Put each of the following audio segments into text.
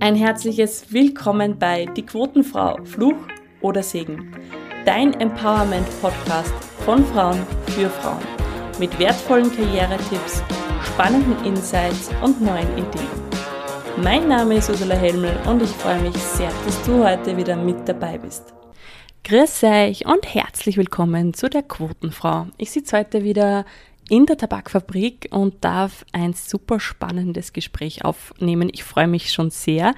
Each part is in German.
Ein herzliches Willkommen bei Die Quotenfrau, Fluch oder Segen. Dein Empowerment-Podcast von Frauen für Frauen. Mit wertvollen Karrieretipps, spannenden Insights und neuen Ideen. Mein Name ist Ursula Helmel und ich freue mich sehr, dass du heute wieder mit dabei bist. Grüß euch und herzlich willkommen zu der Quotenfrau. Ich sitze heute wieder in der Tabakfabrik und darf ein super spannendes Gespräch aufnehmen. Ich freue mich schon sehr,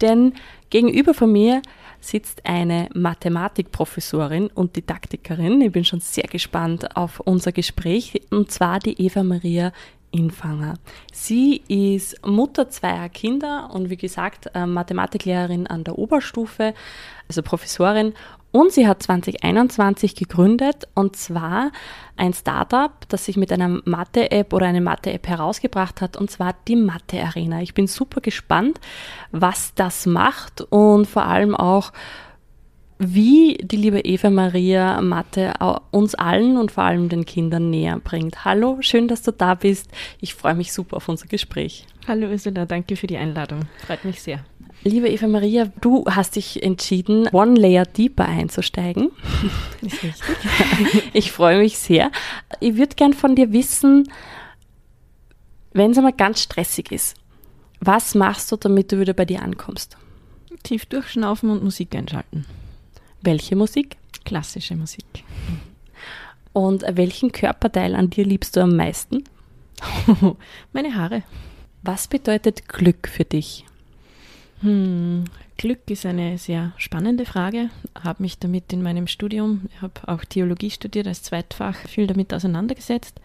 denn gegenüber von mir sitzt eine Mathematikprofessorin und Didaktikerin. Ich bin schon sehr gespannt auf unser Gespräch und zwar die Eva Maria Infanger. Sie ist Mutter zweier Kinder und wie gesagt äh, Mathematiklehrerin an der Oberstufe, also Professorin und sie hat 2021 gegründet und zwar ein Startup, das sich mit einer Mathe-App oder eine Mathe-App herausgebracht hat und zwar die Mathe Arena. Ich bin super gespannt, was das macht und vor allem auch, wie die liebe Eva Maria Mathe uns allen und vor allem den Kindern näher bringt. Hallo, schön, dass du da bist. Ich freue mich super auf unser Gespräch. Hallo Ursula, danke für die Einladung. Freut mich sehr. Liebe Eva Maria, du hast dich entschieden, One Layer Deeper einzusteigen. Ist richtig. ich freue mich sehr. Ich würde gern von dir wissen, wenn es einmal ganz stressig ist, was machst du, damit du wieder bei dir ankommst? Tief durchschnaufen und Musik einschalten. Welche Musik? Klassische Musik. Und welchen Körperteil an dir liebst du am meisten? Meine Haare. Was bedeutet Glück für dich? Hm, Glück ist eine sehr spannende Frage. Habe mich damit in meinem Studium, ich habe auch Theologie studiert als Zweitfach, viel damit auseinandergesetzt.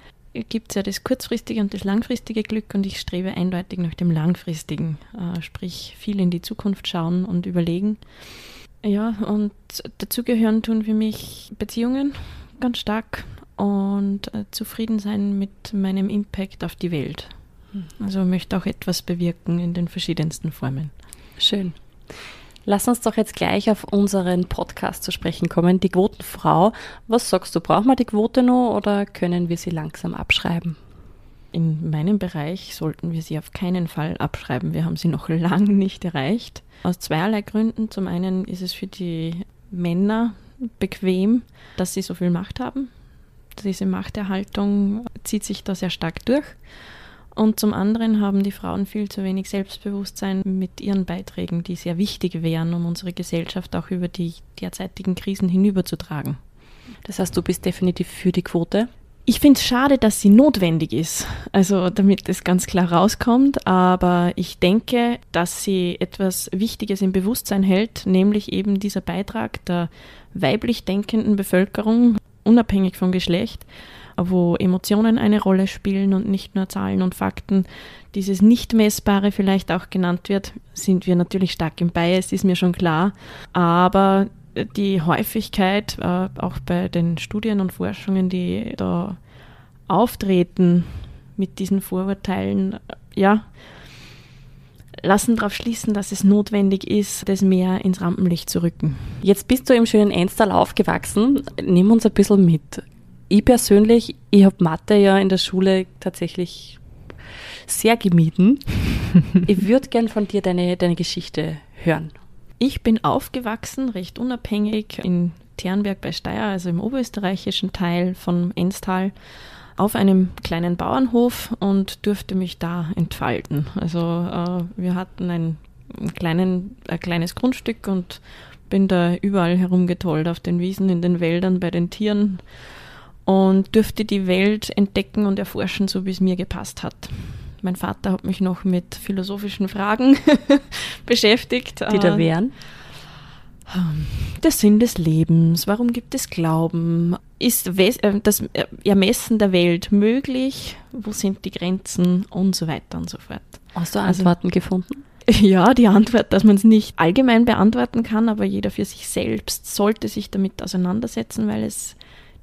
Gibt es ja das kurzfristige und das langfristige Glück und ich strebe eindeutig nach dem langfristigen, äh, sprich viel in die Zukunft schauen und überlegen. Ja, und dazu gehören tun für mich Beziehungen ganz stark und äh, zufrieden sein mit meinem Impact auf die Welt. Hm. Also möchte auch etwas bewirken in den verschiedensten Formen. Schön. Lass uns doch jetzt gleich auf unseren Podcast zu sprechen kommen, die Quotenfrau. Was sagst du, brauchen wir die Quote noch oder können wir sie langsam abschreiben? In meinem Bereich sollten wir sie auf keinen Fall abschreiben. Wir haben sie noch lange nicht erreicht. Aus zweierlei Gründen. Zum einen ist es für die Männer bequem, dass sie so viel Macht haben. Diese Machterhaltung zieht sich da sehr stark durch. Und zum anderen haben die Frauen viel zu wenig Selbstbewusstsein mit ihren Beiträgen, die sehr wichtig wären, um unsere Gesellschaft auch über die derzeitigen Krisen hinüberzutragen. Das heißt, du bist definitiv für die Quote? Ich finde es schade, dass sie notwendig ist, also damit es ganz klar rauskommt, aber ich denke, dass sie etwas Wichtiges im Bewusstsein hält, nämlich eben dieser Beitrag der weiblich denkenden Bevölkerung, unabhängig vom Geschlecht, wo Emotionen eine Rolle spielen und nicht nur Zahlen und Fakten. Dieses Nicht-Messbare vielleicht auch genannt wird, sind wir natürlich stark im Bias, ist mir schon klar. Aber die Häufigkeit, äh, auch bei den Studien und Forschungen, die da auftreten mit diesen Vorurteilen, ja, lassen darauf schließen, dass es notwendig ist, das mehr ins Rampenlicht zu rücken. Jetzt bist du im schönen Enstal aufgewachsen. Nimm uns ein bisschen mit ich persönlich, ich habe Mathe ja in der Schule tatsächlich sehr gemieden. ich würde gern von dir deine, deine Geschichte hören. Ich bin aufgewachsen, recht unabhängig, in Ternberg bei Steyr, also im oberösterreichischen Teil von Enstal, auf einem kleinen Bauernhof und durfte mich da entfalten. Also äh, wir hatten ein, kleinen, ein kleines Grundstück und bin da überall herumgetollt, auf den Wiesen, in den Wäldern, bei den Tieren und dürfte die Welt entdecken und erforschen, so wie es mir gepasst hat. Mein Vater hat mich noch mit philosophischen Fragen beschäftigt. Die da wären? Ähm, der Sinn des Lebens, warum gibt es Glauben? Ist äh, das Ermessen der Welt möglich? Wo sind die Grenzen? Und so weiter und so fort. Hast du also Antworten also, gefunden? Ja, die Antwort, dass man es nicht allgemein beantworten kann, aber jeder für sich selbst sollte sich damit auseinandersetzen, weil es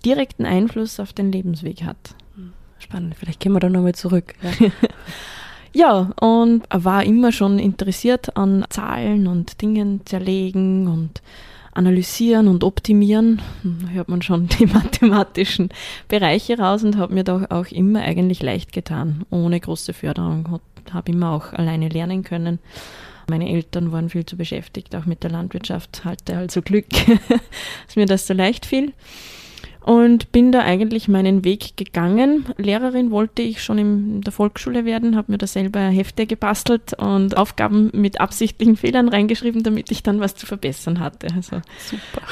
direkten Einfluss auf den Lebensweg hat. Spannend, vielleicht gehen wir da nochmal zurück. Ja. ja, und war immer schon interessiert an Zahlen und Dingen zerlegen und analysieren und optimieren. Da hört man schon die mathematischen Bereiche raus und habe mir doch auch immer eigentlich leicht getan, ohne große Förderung. Habe immer auch alleine lernen können. Meine Eltern waren viel zu beschäftigt, auch mit der Landwirtschaft. Hatte also Glück, dass mir das so leicht fiel und bin da eigentlich meinen Weg gegangen. Lehrerin wollte ich schon in der Volksschule werden, habe mir da selber Hefte gebastelt und Aufgaben mit absichtlichen Fehlern reingeschrieben, damit ich dann was zu verbessern hatte. Also super.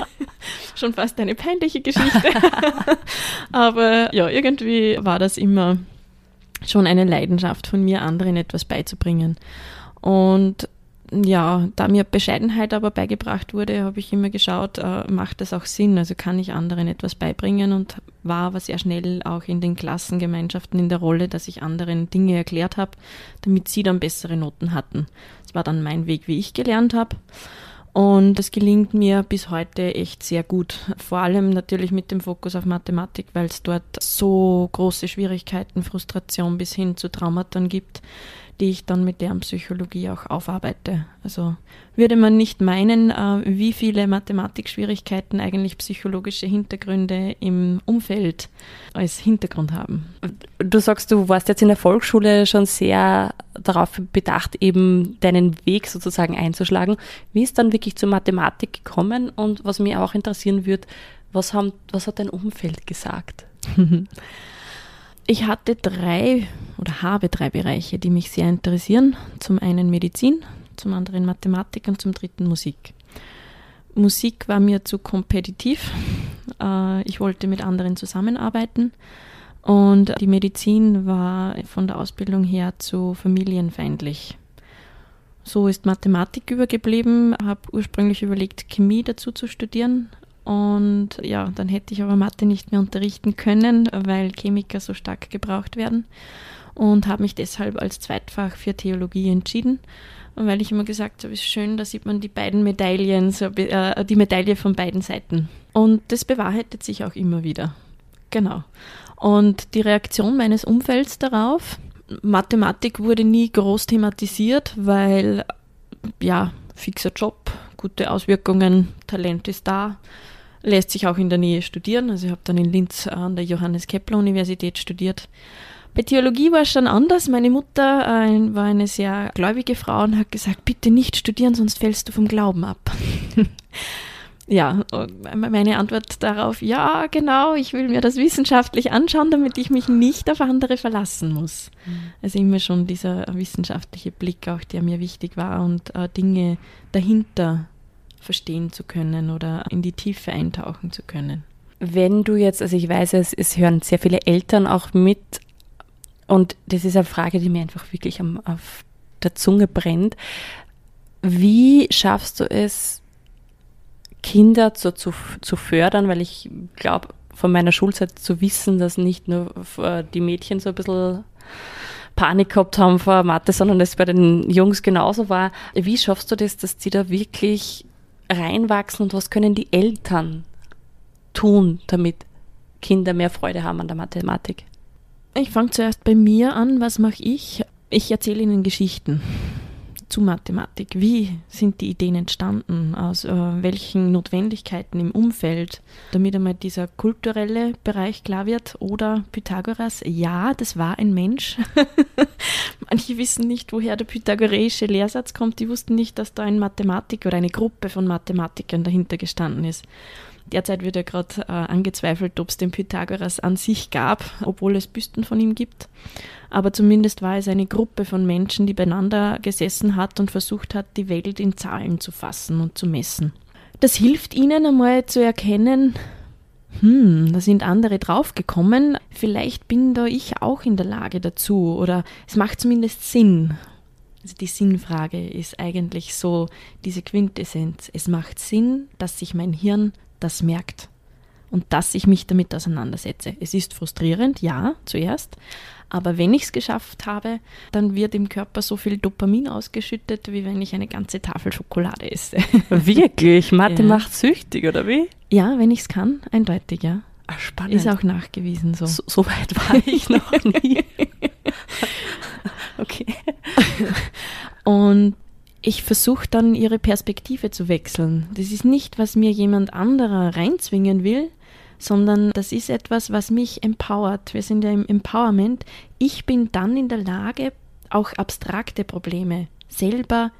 schon fast eine peinliche Geschichte. Aber ja, irgendwie war das immer schon eine Leidenschaft von mir, anderen etwas beizubringen. Und ja, da mir Bescheidenheit aber beigebracht wurde, habe ich immer geschaut, äh, macht das auch Sinn? Also kann ich anderen etwas beibringen und war aber sehr schnell auch in den Klassengemeinschaften in der Rolle, dass ich anderen Dinge erklärt habe, damit sie dann bessere Noten hatten. Das war dann mein Weg, wie ich gelernt habe. Und das gelingt mir bis heute echt sehr gut. Vor allem natürlich mit dem Fokus auf Mathematik, weil es dort so große Schwierigkeiten, Frustration bis hin zu Traumata gibt die ich dann mit deren Psychologie auch aufarbeite. Also würde man nicht meinen, äh, wie viele Mathematikschwierigkeiten eigentlich psychologische Hintergründe im Umfeld als Hintergrund haben. Du sagst, du warst jetzt in der Volksschule schon sehr darauf bedacht, eben deinen Weg sozusagen einzuschlagen. Wie ist dann wirklich zur Mathematik gekommen? Und was mich auch interessieren würde, was, haben, was hat dein Umfeld gesagt? Ich hatte drei oder habe drei Bereiche, die mich sehr interessieren. Zum einen Medizin, zum anderen Mathematik und zum dritten Musik. Musik war mir zu kompetitiv. Äh, ich wollte mit anderen zusammenarbeiten. Und die Medizin war von der Ausbildung her zu familienfeindlich. So ist Mathematik übergeblieben, habe ursprünglich überlegt, Chemie dazu zu studieren, und ja, dann hätte ich aber Mathe nicht mehr unterrichten können, weil Chemiker so stark gebraucht werden. Und habe mich deshalb als Zweitfach für Theologie entschieden. Weil ich immer gesagt habe, ist schön, da sieht man die beiden Medaillen, so, äh, die Medaille von beiden Seiten. Und das bewahrheitet sich auch immer wieder. Genau. Und die Reaktion meines Umfelds darauf, Mathematik wurde nie groß thematisiert, weil ja, fixer Job, gute Auswirkungen, Talent ist da lässt sich auch in der Nähe studieren. Also ich habe dann in Linz an der Johannes Kepler Universität studiert. Bei Theologie war es schon anders. Meine Mutter äh, war eine sehr gläubige Frau und hat gesagt, bitte nicht studieren, sonst fällst du vom Glauben ab. ja, meine Antwort darauf, ja, genau, ich will mir das wissenschaftlich anschauen, damit ich mich nicht auf andere verlassen muss. Mhm. Also immer schon dieser wissenschaftliche Blick auch, der mir wichtig war und äh, Dinge dahinter verstehen zu können oder in die Tiefe eintauchen zu können. Wenn du jetzt, also ich weiß, es, es hören sehr viele Eltern auch mit und das ist eine Frage, die mir einfach wirklich am, auf der Zunge brennt. Wie schaffst du es, Kinder zu, zu, zu fördern? Weil ich glaube, von meiner Schulzeit zu wissen, dass nicht nur die Mädchen so ein bisschen Panik gehabt haben vor Mathe, sondern es bei den Jungs genauso war. Wie schaffst du das, dass die da wirklich reinwachsen und was können die Eltern tun, damit Kinder mehr Freude haben an der Mathematik? Ich fange zuerst bei mir an. Was mache ich? Ich erzähle ihnen Geschichten zu Mathematik. Wie sind die Ideen entstanden? Aus äh, welchen Notwendigkeiten im Umfeld? Damit einmal dieser kulturelle Bereich klar wird. Oder Pythagoras, ja, das war ein Mensch. Manche wissen nicht, woher der pythagoreische Lehrsatz kommt. Die wussten nicht, dass da ein Mathematiker oder eine Gruppe von Mathematikern dahinter gestanden ist. Derzeit wird ja gerade äh, angezweifelt, ob es den Pythagoras an sich gab, obwohl es Büsten von ihm gibt. Aber zumindest war es eine Gruppe von Menschen, die beieinander gesessen hat und versucht hat, die Welt in Zahlen zu fassen und zu messen. Das hilft ihnen einmal zu erkennen, hm, da sind andere draufgekommen, vielleicht bin da ich auch in der Lage dazu oder es macht zumindest Sinn. Also die Sinnfrage ist eigentlich so diese Quintessenz. Es macht Sinn, dass sich mein Hirn das merkt und dass ich mich damit auseinandersetze. Es ist frustrierend, ja, zuerst, aber wenn ich es geschafft habe, dann wird im Körper so viel Dopamin ausgeschüttet, wie wenn ich eine ganze Tafel Schokolade esse. Wirklich? Mathe ja. macht süchtig, oder wie? Ja, wenn ich es kann, eindeutig, ja. Ach, spannend. Ist auch nachgewiesen so. So, so weit war ich noch nie. okay. Und ich versuche dann ihre Perspektive zu wechseln. Das ist nicht, was mir jemand anderer reinzwingen will, sondern das ist etwas, was mich empowert. Wir sind ja im Empowerment. Ich bin dann in der Lage, auch abstrakte Probleme selber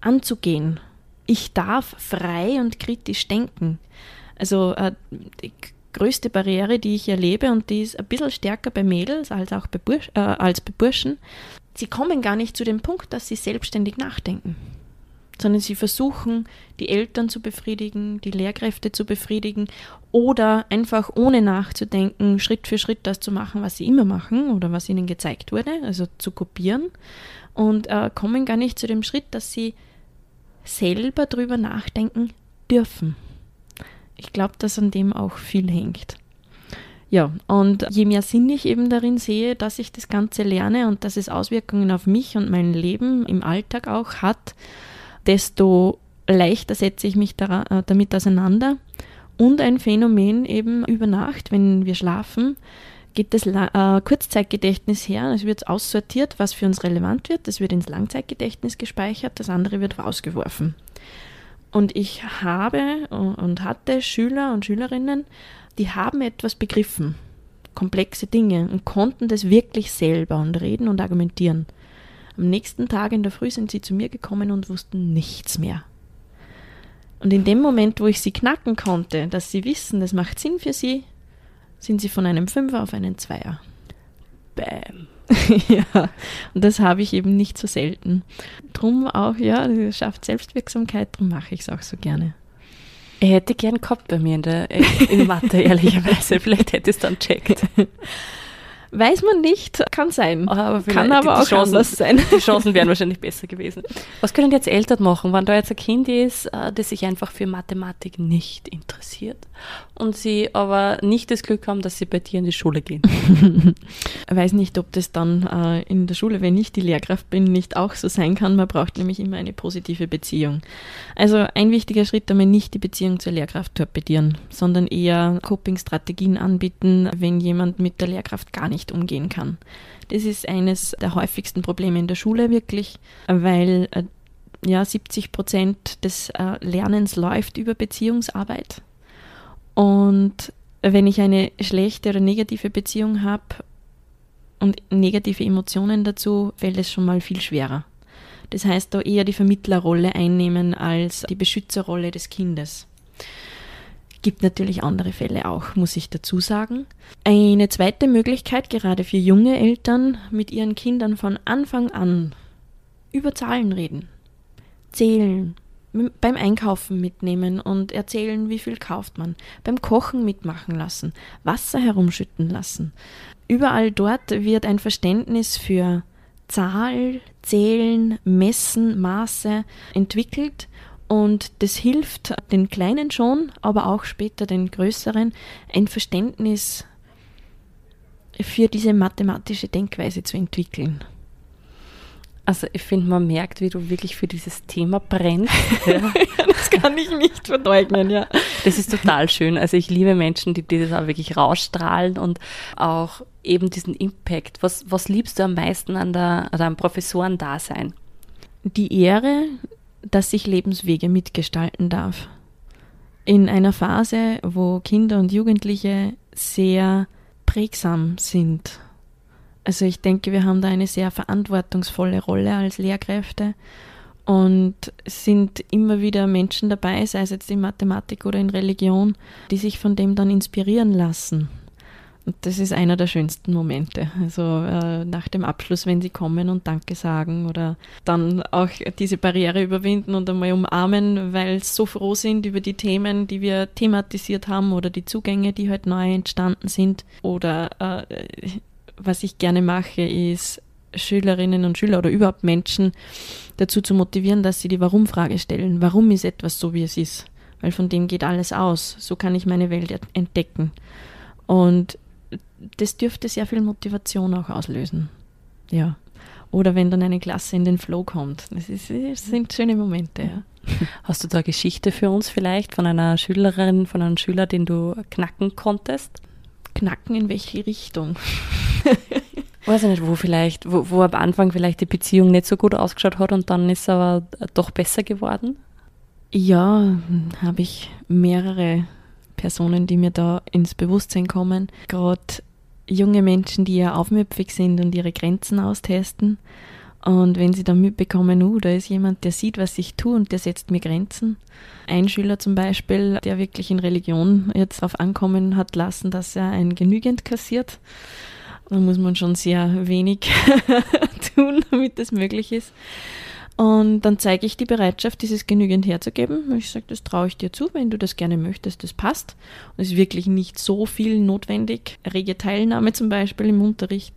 anzugehen. Ich darf frei und kritisch denken. Also äh, die größte Barriere, die ich erlebe, und die ist ein bisschen stärker bei Mädels als auch bei, Bursch, äh, als bei Burschen, sie kommen gar nicht zu dem Punkt, dass sie selbstständig nachdenken sondern sie versuchen, die Eltern zu befriedigen, die Lehrkräfte zu befriedigen oder einfach ohne nachzudenken, Schritt für Schritt das zu machen, was sie immer machen oder was ihnen gezeigt wurde, also zu kopieren und äh, kommen gar nicht zu dem Schritt, dass sie selber drüber nachdenken dürfen. Ich glaube, dass an dem auch viel hängt. Ja, und je mehr Sinn ich eben darin sehe, dass ich das Ganze lerne und dass es Auswirkungen auf mich und mein Leben im Alltag auch hat, desto leichter setze ich mich äh, damit auseinander. Und ein Phänomen eben über Nacht, wenn wir schlafen, geht das äh, Kurzzeitgedächtnis her. Es wird aussortiert, was für uns relevant wird. Das wird ins Langzeitgedächtnis gespeichert, das andere wird rausgeworfen. Und ich habe und hatte Schüler und Schülerinnen, die haben etwas begriffen, komplexe Dinge und konnten das wirklich selber und reden und argumentieren. Am nächsten Tag in der Früh sind sie zu mir gekommen und wussten nichts mehr. Und in dem Moment, wo ich sie knacken konnte, dass sie wissen, das macht Sinn für sie, sind sie von einem Fünfer auf einen Zweier. Bäm. ja, und das habe ich eben nicht so selten. Drum auch, ja, das schafft Selbstwirksamkeit, drum mache ich es auch so gerne. Ich hätte gern gehabt bei mir in der in Mathe, ehrlicherweise. Vielleicht hätte es dann checkt. Weiß man nicht, kann sein. Aber kann aber auch Chancen, anders sein. Die Chancen wären wahrscheinlich besser gewesen. Was können jetzt Eltern machen, wenn da jetzt ein Kind ist, äh, das sich einfach für Mathematik nicht interessiert und sie aber nicht das Glück haben, dass sie bei dir in die Schule gehen? ich weiß nicht, ob das dann äh, in der Schule, wenn ich die Lehrkraft bin, nicht auch so sein kann. Man braucht nämlich immer eine positive Beziehung. Also ein wichtiger Schritt, damit nicht die Beziehung zur Lehrkraft torpedieren, sondern eher Coping-Strategien anbieten, wenn jemand mit der Lehrkraft gar nicht nicht umgehen kann. Das ist eines der häufigsten Probleme in der Schule wirklich, weil äh, ja, 70 Prozent des äh, Lernens läuft über Beziehungsarbeit. Und wenn ich eine schlechte oder negative Beziehung habe und negative Emotionen dazu, fällt es schon mal viel schwerer. Das heißt, da eher die Vermittlerrolle einnehmen als die Beschützerrolle des Kindes. Gibt natürlich andere Fälle auch, muss ich dazu sagen. Eine zweite Möglichkeit, gerade für junge Eltern, mit ihren Kindern von Anfang an über Zahlen reden, zählen, beim Einkaufen mitnehmen und erzählen, wie viel kauft man, beim Kochen mitmachen lassen, Wasser herumschütten lassen. Überall dort wird ein Verständnis für Zahl, Zählen, Messen, Maße entwickelt und das hilft den Kleinen schon, aber auch später den Größeren, ein Verständnis für diese mathematische Denkweise zu entwickeln. Also ich finde, man merkt, wie du wirklich für dieses Thema brennst. Ja. das kann ich nicht verleugnen, ja. Das ist total schön. Also ich liebe Menschen, die, die das auch wirklich rausstrahlen und auch eben diesen Impact. Was, was liebst du am meisten an, der, an deinem Professorendasein? Die Ehre, dass ich Lebenswege mitgestalten darf. In einer Phase, wo Kinder und Jugendliche sehr prägsam sind. Also ich denke, wir haben da eine sehr verantwortungsvolle Rolle als Lehrkräfte und sind immer wieder Menschen dabei, sei es jetzt in Mathematik oder in Religion, die sich von dem dann inspirieren lassen. Und das ist einer der schönsten Momente. Also äh, nach dem Abschluss, wenn sie kommen und Danke sagen oder dann auch diese Barriere überwinden und einmal umarmen, weil sie so froh sind über die Themen, die wir thematisiert haben oder die Zugänge, die halt neu entstanden sind. Oder äh, was ich gerne mache, ist Schülerinnen und Schüler oder überhaupt Menschen dazu zu motivieren, dass sie die Warum-Frage stellen. Warum ist etwas so, wie es ist? Weil von dem geht alles aus. So kann ich meine Welt entdecken. Und das dürfte sehr viel Motivation auch auslösen. Ja. Oder wenn dann eine Klasse in den Flow kommt. Das, ist, das sind schöne Momente, ja. Hast du da Geschichte für uns vielleicht von einer Schülerin, von einem Schüler, den du knacken konntest? Knacken in welche Richtung? Weiß ich nicht, wo vielleicht, wo, wo am Anfang vielleicht die Beziehung nicht so gut ausgeschaut hat und dann ist aber doch besser geworden? Ja, habe ich mehrere Personen, die mir da ins Bewusstsein kommen. Gerade junge Menschen, die ja aufmüpfig sind und ihre Grenzen austesten. Und wenn sie dann mitbekommen, uh, da ist jemand, der sieht, was ich tue und der setzt mir Grenzen. Ein Schüler zum Beispiel, der wirklich in Religion jetzt darauf ankommen hat lassen, dass er ein Genügend kassiert. Da muss man schon sehr wenig tun, damit das möglich ist. Und dann zeige ich die Bereitschaft, dieses genügend herzugeben. Ich sage, das traue ich dir zu, wenn du das gerne möchtest, das passt. Und es ist wirklich nicht so viel notwendig. Rege Teilnahme zum Beispiel im Unterricht.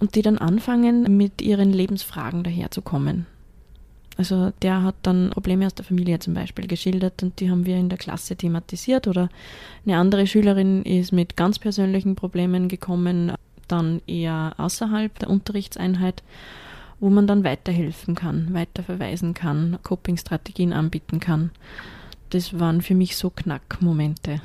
Und die dann anfangen, mit ihren Lebensfragen daherzukommen. Also der hat dann Probleme aus der Familie zum Beispiel geschildert und die haben wir in der Klasse thematisiert. Oder eine andere Schülerin ist mit ganz persönlichen Problemen gekommen, dann eher außerhalb der Unterrichtseinheit wo man dann weiterhelfen kann, weiterverweisen kann, Coping-Strategien anbieten kann. Das waren für mich so Knackmomente.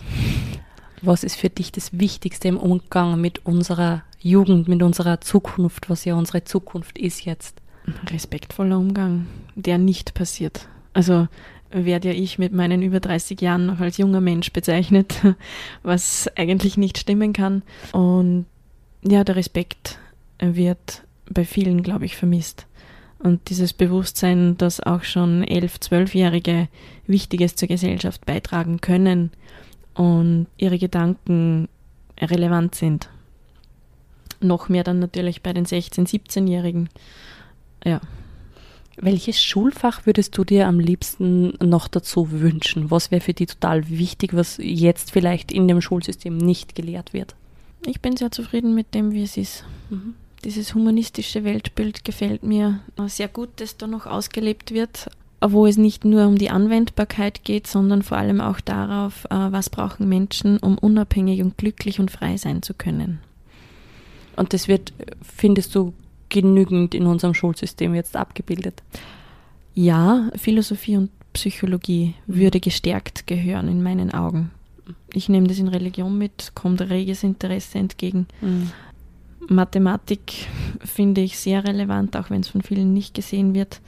Was ist für dich das Wichtigste im Umgang mit unserer Jugend, mit unserer Zukunft, was ja unsere Zukunft ist jetzt? Respektvoller Umgang, der nicht passiert. Also werde ja ich mit meinen über 30 Jahren noch als junger Mensch bezeichnet, was eigentlich nicht stimmen kann. Und ja, der Respekt wird bei vielen, glaube ich, vermisst. Und dieses Bewusstsein, dass auch schon elf, zwölfjährige Wichtiges zur Gesellschaft beitragen können und ihre Gedanken relevant sind. Noch mehr dann natürlich bei den 16-, 17-Jährigen. Ja. Welches Schulfach würdest du dir am liebsten noch dazu wünschen? Was wäre für dich total wichtig, was jetzt vielleicht in dem Schulsystem nicht gelehrt wird? Ich bin sehr zufrieden mit dem, wie es ist. Mhm dieses humanistische Weltbild gefällt mir sehr gut, dass da noch ausgelebt wird, wo es nicht nur um die Anwendbarkeit geht, sondern vor allem auch darauf, äh, was brauchen Menschen, um unabhängig und glücklich und frei sein zu können. Und das wird, findest du, genügend in unserem Schulsystem jetzt abgebildet? Ja, Philosophie und Psychologie mhm. würde gestärkt gehören in meinen Augen. Ich nehme das in Religion mit, kommt reges Interesse entgegen. Mhm. Mathematik finde ich sehr relevant, auch wenn es von vielen nicht gesehen wird.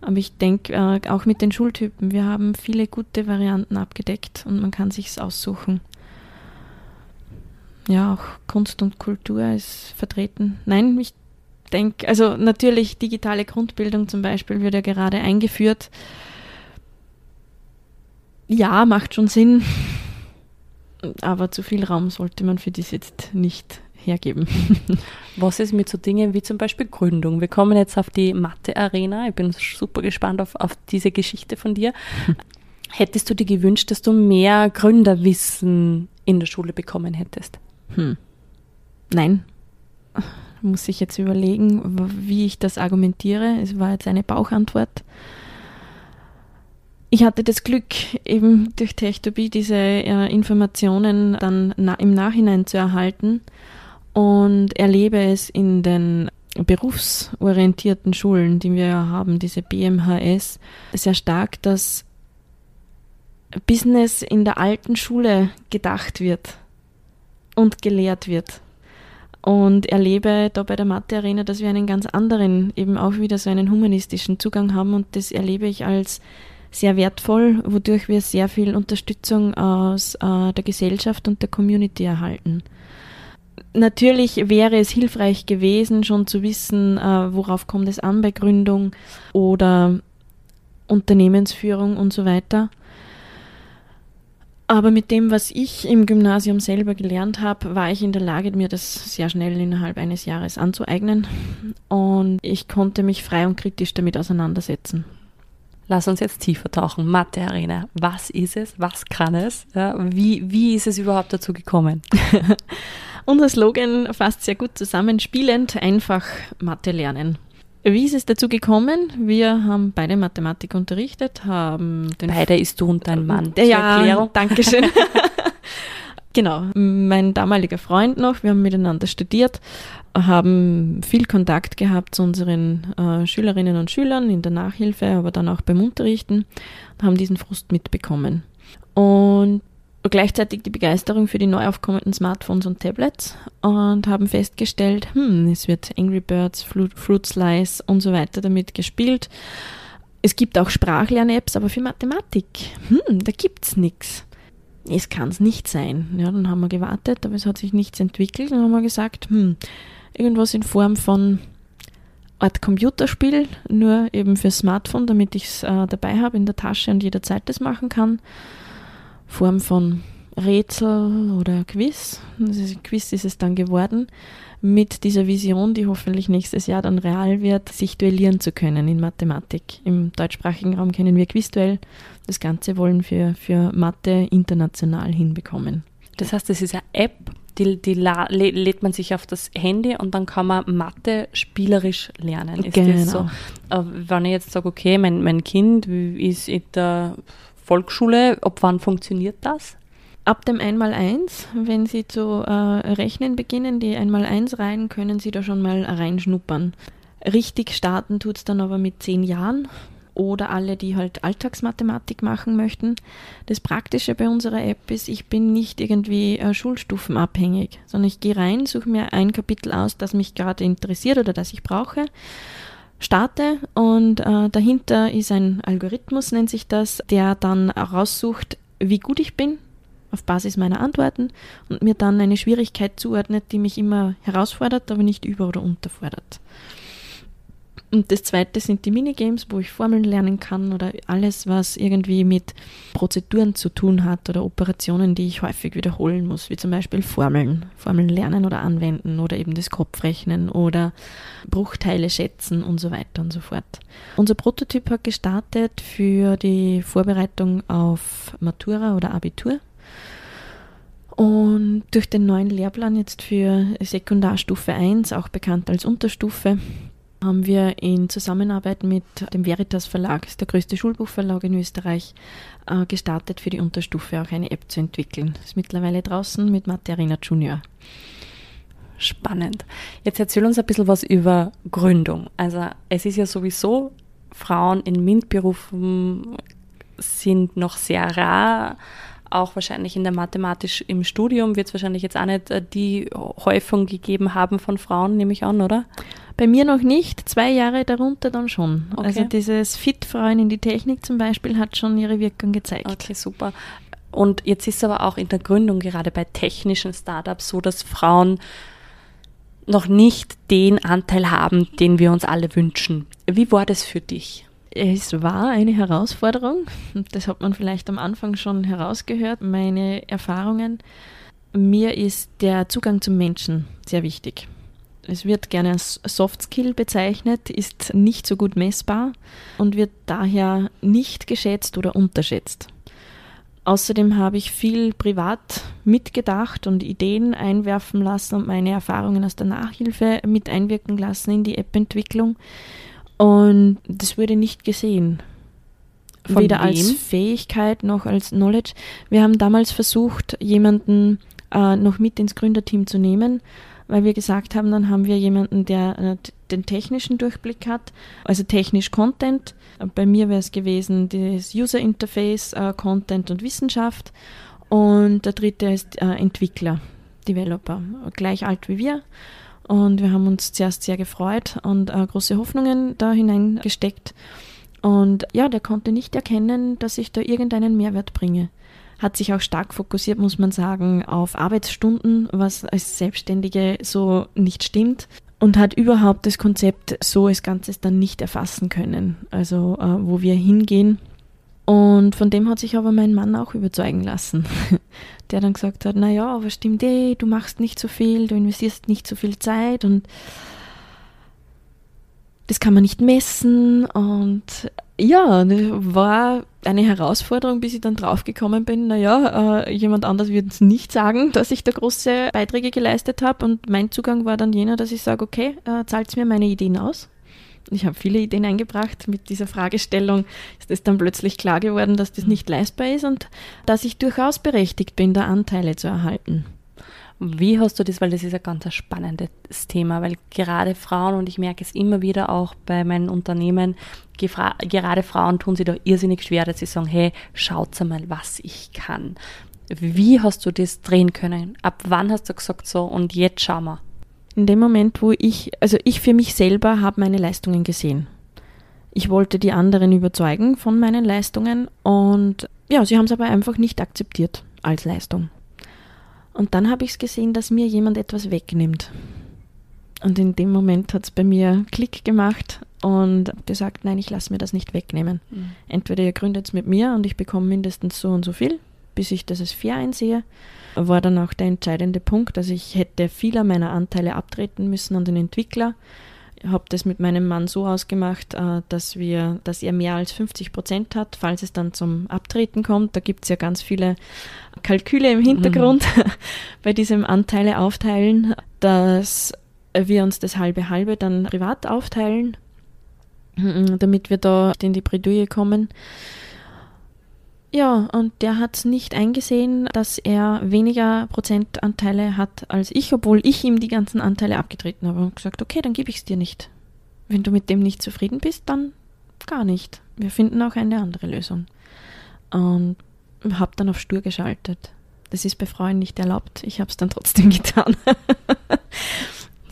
Aber ich denke äh, auch mit den Schultypen, wir haben viele gute Varianten abgedeckt und man kann sich aussuchen. Ja, auch Kunst und Kultur ist vertreten. Nein, ich denke, also natürlich digitale Grundbildung zum Beispiel wird ja gerade eingeführt. Ja, macht schon Sinn, aber zu viel Raum sollte man für das jetzt nicht hergeben. Was ist mit so Dingen wie zum Beispiel Gründung? Wir kommen jetzt auf die Mathe-Arena. Ich bin super gespannt auf, auf diese Geschichte von dir. Hättest du dir gewünscht, dass du mehr Gründerwissen in der Schule bekommen hättest? Hm. Nein. Muss ich jetzt überlegen, wie ich das argumentiere. Es war jetzt eine Bauchantwort. Ich hatte das Glück, eben durch Techtopie diese äh, Informationen dann na im Nachhinein zu erhalten und erlebe es in den berufsorientierten Schulen, die wir ja haben, diese BMHS, sehr stark, dass Business in der alten Schule gedacht wird und gelehrt wird. Und erlebe da bei der Mathe-Arena, dass wir einen ganz anderen, eben auch wieder so einen humanistischen Zugang haben und das erlebe ich als sehr wertvoll, wodurch wir sehr viel Unterstützung aus äh, der Gesellschaft und der Community erhalten. Natürlich wäre es hilfreich gewesen, schon zu wissen, äh, worauf kommt es an bei Gründung oder Unternehmensführung und so weiter. Aber mit dem, was ich im Gymnasium selber gelernt habe, war ich in der Lage, mir das sehr schnell innerhalb eines Jahres anzueignen. Und ich konnte mich frei und kritisch damit auseinandersetzen. Lass uns jetzt tiefer tauchen. Mathe Arena. Was ist es? Was kann es? Ja, wie, wie ist es überhaupt dazu gekommen? Unser Slogan fasst sehr gut zusammen, spielend einfach Mathe lernen. Wie ist es dazu gekommen? Wir haben beide Mathematik unterrichtet, haben den Beide ist du und dein Mann. Ja, Erklärung. danke schön. genau, mein damaliger Freund noch, wir haben miteinander studiert, haben viel Kontakt gehabt zu unseren äh, Schülerinnen und Schülern in der Nachhilfe, aber dann auch beim Unterrichten, haben diesen Frust mitbekommen. Und gleichzeitig die Begeisterung für die neu aufkommenden Smartphones und Tablets und haben festgestellt, hm, es wird Angry Birds, Fruit, Slice und so weiter damit gespielt. Es gibt auch Sprachlern-Apps, aber für Mathematik, hm, da gibt's nichts. Es kann es nicht sein. Ja, dann haben wir gewartet, aber es hat sich nichts entwickelt. Dann haben wir gesagt, hm, irgendwas in Form von Art Computerspiel, nur eben für Smartphone, damit ich es äh, dabei habe in der Tasche und jederzeit das machen kann. Form von Rätsel oder Quiz. Also Quiz ist es dann geworden, mit dieser Vision, die hoffentlich nächstes Jahr dann real wird, sich duellieren zu können in Mathematik. Im deutschsprachigen Raum kennen wir Quizduell. Das Ganze wollen wir für Mathe international hinbekommen. Das heißt, das ist eine App, die, die lädt man sich auf das Handy und dann kann man Mathe spielerisch lernen. Ist genau. das so? Äh, wenn ich jetzt sage, okay, mein, mein Kind ist in der Volksschule, ab wann funktioniert das? Ab dem 1x1, wenn Sie zu äh, rechnen beginnen, die 1x1 rein, können Sie da schon mal reinschnuppern. Richtig starten tut es dann aber mit 10 Jahren oder alle, die halt Alltagsmathematik machen möchten. Das Praktische bei unserer App ist, ich bin nicht irgendwie äh, schulstufenabhängig, sondern ich gehe rein, suche mir ein Kapitel aus, das mich gerade interessiert oder das ich brauche, starte und äh, dahinter ist ein Algorithmus, nennt sich das, der dann heraussucht, wie gut ich bin auf Basis meiner Antworten und mir dann eine Schwierigkeit zuordnet, die mich immer herausfordert, aber nicht über- oder unterfordert. Und das zweite sind die Minigames, wo ich Formeln lernen kann oder alles, was irgendwie mit Prozeduren zu tun hat oder Operationen, die ich häufig wiederholen muss, wie zum Beispiel Formeln, Formeln lernen oder anwenden oder eben das Kopfrechnen oder Bruchteile schätzen und so weiter und so fort. Unser Prototyp hat gestartet für die Vorbereitung auf Matura oder Abitur. Und durch den neuen Lehrplan jetzt für Sekundarstufe 1, auch bekannt als Unterstufe, haben wir in Zusammenarbeit mit dem Veritas Verlag, der größte Schulbuchverlag in Österreich, äh, gestartet für die Unterstufe auch eine App zu entwickeln. Ist mittlerweile draußen mit Mathe Arena Junior. Spannend. Jetzt erzähl uns ein bisschen was über Gründung. Also es ist ja sowieso, Frauen in MINT-Berufen sind noch sehr rar auch wahrscheinlich in der Mathematisch im Studium wird es wahrscheinlich jetzt auch nicht äh, die Häufung gegeben haben von Frauen, nehme ich an, oder? Bei mir noch nicht, zwei Jahre darunter dann schon. Okay. Also dieses Fit-Frauen in die Technik zum Beispiel hat schon ihre Wirkung gezeigt. Okay, super. Und jetzt ist aber auch in der Gründung gerade bei technischen Startups so, dass Frauen noch nicht den Anteil haben, den wir uns alle wünschen. Wie war das für dich? Es war eine Herausforderung. Das hat man vielleicht am Anfang schon herausgehört, meine Erfahrungen. Mir ist der Zugang zum Menschen sehr wichtig. Es wird gerne als Soft Skill bezeichnet, ist nicht so gut messbar und wird daher nicht geschätzt oder unterschätzt. Außerdem habe ich viel privat mitgedacht und Ideen einwerfen lassen und meine Erfahrungen aus der Nachhilfe mit einwirken lassen in die App-Entwicklung. Und das wurde nicht gesehen. Von Weder wem? als Fähigkeit noch als Knowledge. Wir haben damals versucht, jemanden äh, noch mit ins Gründerteam zu nehmen, weil wir gesagt haben, dann haben wir jemanden, der äh, den technischen Durchblick hat, also technisch Content. Bei mir wäre es gewesen das User Interface, äh, Content und Wissenschaft. Und der dritte ist äh, Entwickler, Developer, gleich alt wie wir. Und wir haben uns zuerst sehr gefreut und äh, große Hoffnungen da hineingesteckt. Und ja, der konnte nicht erkennen, dass ich da irgendeinen Mehrwert bringe. Hat sich auch stark fokussiert, muss man sagen, auf Arbeitsstunden, was als Selbstständige so nicht stimmt. Und hat überhaupt das Konzept so als Ganzes dann nicht erfassen können. Also, äh, wo wir hingehen und von dem hat sich aber mein Mann auch überzeugen lassen, der dann gesagt hat, naja, aber stimmt eh, du machst nicht so viel, du investierst nicht so viel Zeit und das kann man nicht messen. Und ja, war eine Herausforderung, bis ich dann draufgekommen bin, naja, äh, jemand anders wird es nicht sagen, dass ich da große Beiträge geleistet habe. Und mein Zugang war dann jener, dass ich sage, okay, äh, zahlt mir meine Ideen aus ich habe viele Ideen eingebracht. Mit dieser Fragestellung ist es dann plötzlich klar geworden, dass das nicht leistbar ist und dass ich durchaus berechtigt bin, da Anteile zu erhalten. Wie hast du das, weil das ist ein ganz spannendes Thema, weil gerade Frauen, und ich merke es immer wieder auch bei meinen Unternehmen, gerade Frauen tun sich da irrsinnig schwer, dass sie sagen, hey, schaut mal, was ich kann. Wie hast du das drehen können? Ab wann hast du gesagt so, und jetzt schauen wir? In dem Moment, wo ich, also ich für mich selber habe meine Leistungen gesehen. Ich wollte die anderen überzeugen von meinen Leistungen und ja, sie haben es aber einfach nicht akzeptiert als Leistung. Und dann habe ich es gesehen, dass mir jemand etwas wegnimmt. Und in dem Moment hat es bei mir Klick gemacht und gesagt, nein, ich lasse mir das nicht wegnehmen. Mhm. Entweder ihr gründet es mit mir und ich bekomme mindestens so und so viel, bis ich das als fair einsehe, war dann auch der entscheidende Punkt. Also ich hätte viele meiner Anteile abtreten müssen an den Entwickler. Ich habe das mit meinem Mann so ausgemacht, äh, dass wir, dass er mehr als 50 Prozent hat, falls es dann zum Abtreten kommt. Da gibt es ja ganz viele Kalküle im Hintergrund mhm. bei diesem Anteile aufteilen, dass wir uns das halbe halbe dann privat aufteilen, damit wir da in die Bredouille kommen. Ja, und der hat nicht eingesehen, dass er weniger Prozentanteile hat als ich, obwohl ich ihm die ganzen Anteile abgetreten habe und gesagt, okay, dann gebe ich es dir nicht. Wenn du mit dem nicht zufrieden bist, dann gar nicht. Wir finden auch eine andere Lösung. Und habe dann auf stur geschaltet. Das ist bei Frauen nicht erlaubt. Ich habe es dann trotzdem getan.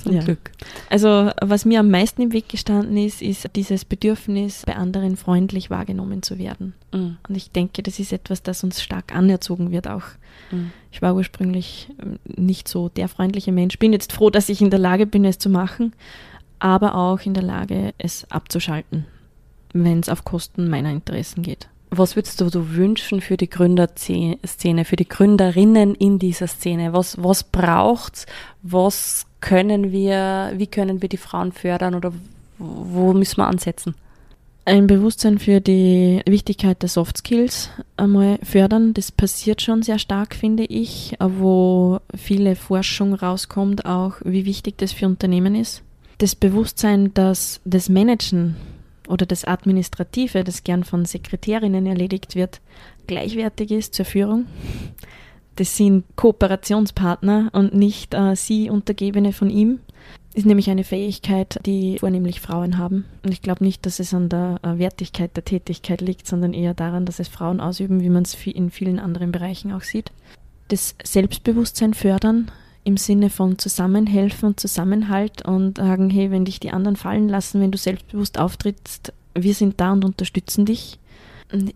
Zum ja. Glück. Also was mir am meisten im Weg gestanden ist, ist dieses Bedürfnis, bei anderen freundlich wahrgenommen zu werden. Mhm. Und ich denke, das ist etwas, das uns stark anerzogen wird auch. Mhm. Ich war ursprünglich ähm, nicht so der freundliche Mensch. Bin jetzt froh, dass ich in der Lage bin, es zu machen, aber auch in der Lage, es abzuschalten, wenn es auf Kosten meiner Interessen geht. Was würdest du, du wünschen für die Gründerszene, für die Gründerinnen in dieser Szene? Was, was braucht's? Was können wir, wie können wir die Frauen fördern oder wo müssen wir ansetzen? Ein Bewusstsein für die Wichtigkeit der Soft Skills einmal fördern. Das passiert schon sehr stark, finde ich, wo viele Forschung rauskommt, auch wie wichtig das für Unternehmen ist. Das Bewusstsein, dass das Managen oder das Administrative, das gern von Sekretärinnen erledigt wird, gleichwertig ist zur Führung. Das sind Kooperationspartner und nicht äh, sie Untergebene von ihm. Ist nämlich eine Fähigkeit, die vornehmlich Frauen haben. Und ich glaube nicht, dass es an der äh, Wertigkeit der Tätigkeit liegt, sondern eher daran, dass es Frauen ausüben, wie man es in vielen anderen Bereichen auch sieht. Das Selbstbewusstsein fördern im Sinne von Zusammenhelfen und Zusammenhalt und sagen, hey, wenn dich die anderen fallen lassen, wenn du selbstbewusst auftrittst, wir sind da und unterstützen dich.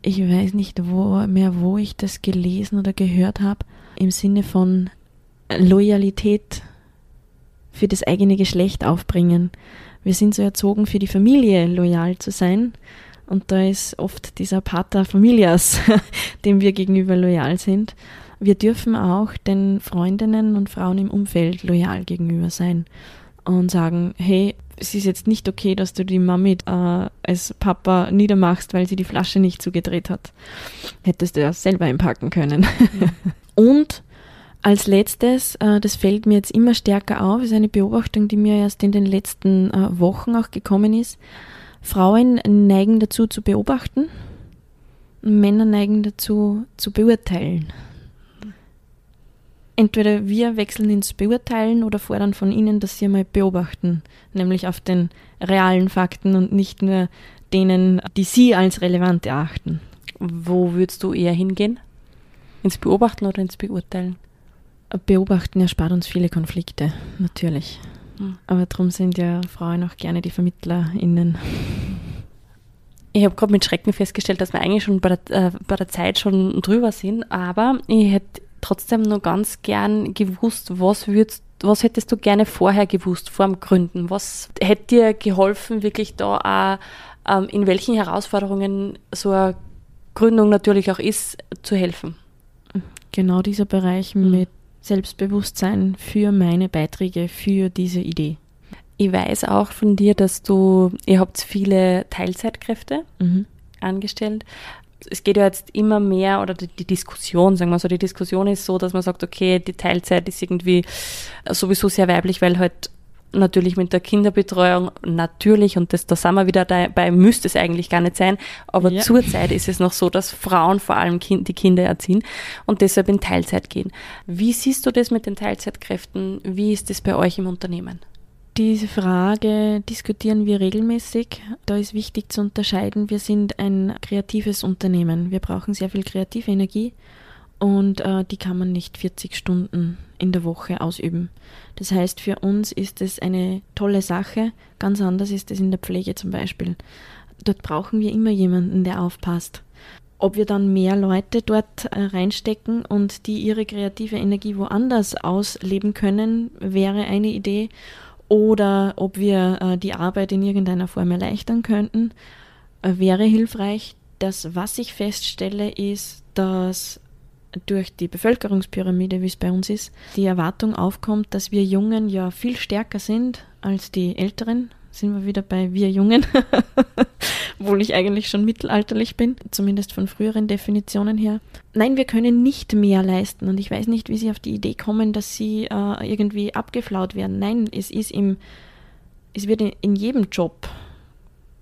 Ich weiß nicht wo, mehr, wo ich das gelesen oder gehört habe, im Sinne von Loyalität für das eigene Geschlecht aufbringen. Wir sind so erzogen, für die Familie loyal zu sein. Und da ist oft dieser Pater Familias, dem wir gegenüber loyal sind. Wir dürfen auch den Freundinnen und Frauen im Umfeld loyal gegenüber sein und sagen, hey, es ist jetzt nicht okay, dass du die Mami äh, als Papa niedermachst, weil sie die Flasche nicht zugedreht hat. Hättest du ja selber einpacken können. Und als letztes, äh, das fällt mir jetzt immer stärker auf, ist eine Beobachtung, die mir erst in den letzten äh, Wochen auch gekommen ist. Frauen neigen dazu zu beobachten, Männer neigen dazu zu beurteilen entweder wir wechseln ins Beurteilen oder fordern von ihnen, dass sie einmal beobachten, nämlich auf den realen Fakten und nicht nur denen, die sie als relevant erachten. Wo würdest du eher hingehen? Ins Beobachten oder ins Beurteilen? Beobachten erspart uns viele Konflikte, natürlich. Hm. Aber darum sind ja Frauen auch gerne die VermittlerInnen. Ich habe gerade mit Schrecken festgestellt, dass wir eigentlich schon bei der, äh, bei der Zeit schon drüber sind, aber ich hätte trotzdem nur ganz gern gewusst, was würdest was hättest du gerne vorher gewusst, vor dem Gründen? Was hätte dir geholfen, wirklich da auch, ähm, in welchen Herausforderungen so eine Gründung natürlich auch ist, zu helfen? Genau dieser Bereich mhm. mit Selbstbewusstsein für meine Beiträge, für diese Idee. Ich weiß auch von dir, dass du, ihr habt viele Teilzeitkräfte mhm. angestellt es geht ja jetzt immer mehr, oder die, die, Diskussion, sagen wir so, die Diskussion ist so, dass man sagt, okay, die Teilzeit ist irgendwie sowieso sehr weiblich, weil halt natürlich mit der Kinderbetreuung natürlich, und das, da sind wir wieder dabei, müsste es eigentlich gar nicht sein, aber ja. zurzeit ist es noch so, dass Frauen vor allem kind, die Kinder erziehen und deshalb in Teilzeit gehen. Wie siehst du das mit den Teilzeitkräften? Wie ist das bei euch im Unternehmen? Diese Frage diskutieren wir regelmäßig. Da ist wichtig zu unterscheiden, wir sind ein kreatives Unternehmen. Wir brauchen sehr viel kreative Energie und äh, die kann man nicht 40 Stunden in der Woche ausüben. Das heißt, für uns ist es eine tolle Sache. Ganz anders ist es in der Pflege zum Beispiel. Dort brauchen wir immer jemanden, der aufpasst. Ob wir dann mehr Leute dort äh, reinstecken und die ihre kreative Energie woanders ausleben können, wäre eine Idee oder ob wir äh, die Arbeit in irgendeiner Form erleichtern könnten, äh, wäre hilfreich. Das, was ich feststelle, ist, dass durch die Bevölkerungspyramide, wie es bei uns ist, die Erwartung aufkommt, dass wir Jungen ja viel stärker sind als die Älteren. Sind wir wieder bei wir Jungen, obwohl ich eigentlich schon mittelalterlich bin, zumindest von früheren Definitionen her. Nein, wir können nicht mehr leisten und ich weiß nicht, wie sie auf die Idee kommen, dass sie äh, irgendwie abgeflaut werden. Nein, es ist im, es wird in, jedem Job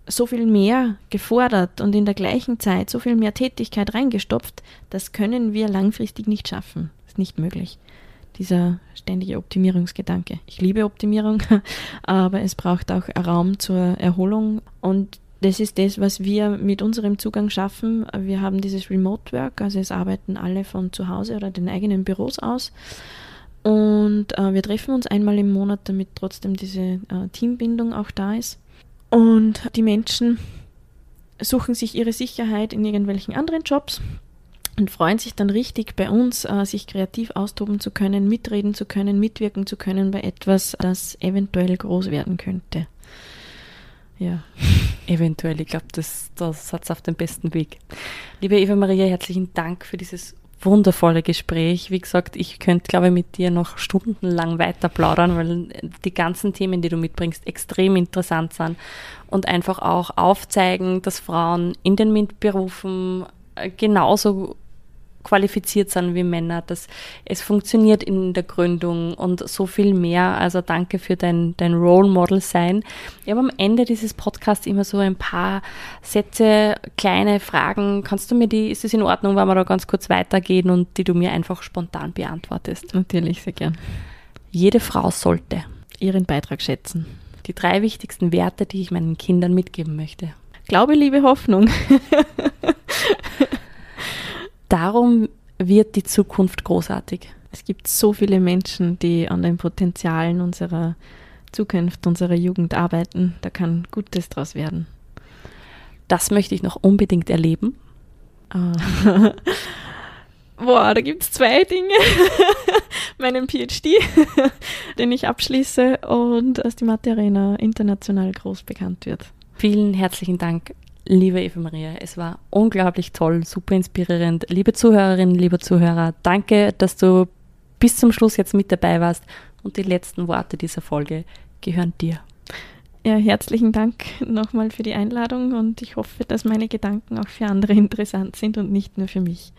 so viel mehr gefordert und in der gleichen Zeit so viel mehr Tätigkeit reingestopft, das können wir langfristig nicht schaffen. Ist nicht möglich. Dieser ständige Optimierungsgedanke. Ich liebe Optimierung, aber es braucht auch Raum zur Erholung und das ist das, was wir mit unserem Zugang schaffen. Wir haben dieses Remote Work, also es arbeiten alle von zu Hause oder den eigenen Büros aus. Und äh, wir treffen uns einmal im Monat, damit trotzdem diese äh, Teambindung auch da ist. Und die Menschen suchen sich ihre Sicherheit in irgendwelchen anderen Jobs und freuen sich dann richtig bei uns, äh, sich kreativ austoben zu können, mitreden zu können, mitwirken zu können bei etwas, das eventuell groß werden könnte. Ja. Eventuell, ich glaube, das, das hat es auf dem besten Weg. Liebe Eva Maria, herzlichen Dank für dieses wundervolle Gespräch. Wie gesagt, ich könnte, glaube ich, mit dir noch stundenlang weiter plaudern, weil die ganzen Themen, die du mitbringst, extrem interessant sind und einfach auch aufzeigen, dass Frauen in den MINT-Berufen äh, genauso qualifiziert sind wie Männer, dass es funktioniert in der Gründung und so viel mehr. Also danke für dein, dein Role Model sein. Ich habe am Ende dieses Podcasts immer so ein paar Sätze, kleine Fragen. Kannst du mir die, ist es in Ordnung, wenn wir da ganz kurz weitergehen und die du mir einfach spontan beantwortest? Natürlich, sehr gern. Jede Frau sollte ihren Beitrag schätzen. Die drei wichtigsten Werte, die ich meinen Kindern mitgeben möchte. Glaube, Liebe, Hoffnung. Darum wird die Zukunft großartig. Es gibt so viele Menschen, die an den Potenzialen unserer Zukunft, unserer Jugend arbeiten. Da kann Gutes draus werden. Das möchte ich noch unbedingt erleben. Ah. Boah, da gibt es zwei Dinge. Meinen PhD, den ich abschließe und dass die Mathe Arena international groß bekannt wird. Vielen herzlichen Dank Liebe Eva Maria, es war unglaublich toll, super inspirierend. Liebe Zuhörerinnen, liebe Zuhörer, danke, dass du bis zum Schluss jetzt mit dabei warst und die letzten Worte dieser Folge gehören dir. Ja, herzlichen Dank nochmal für die Einladung und ich hoffe, dass meine Gedanken auch für andere interessant sind und nicht nur für mich.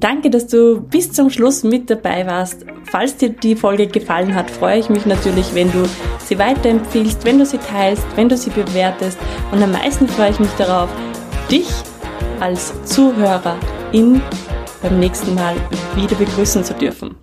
Danke, dass du bis zum Schluss mit dabei warst. Falls dir die Folge gefallen hat, freue ich mich natürlich, wenn du sie weiterempfiehlst, wenn du sie teilst, wenn du sie bewertest und am meisten freue ich mich darauf, dich als Zuhörerin beim nächsten Mal wieder begrüßen zu dürfen.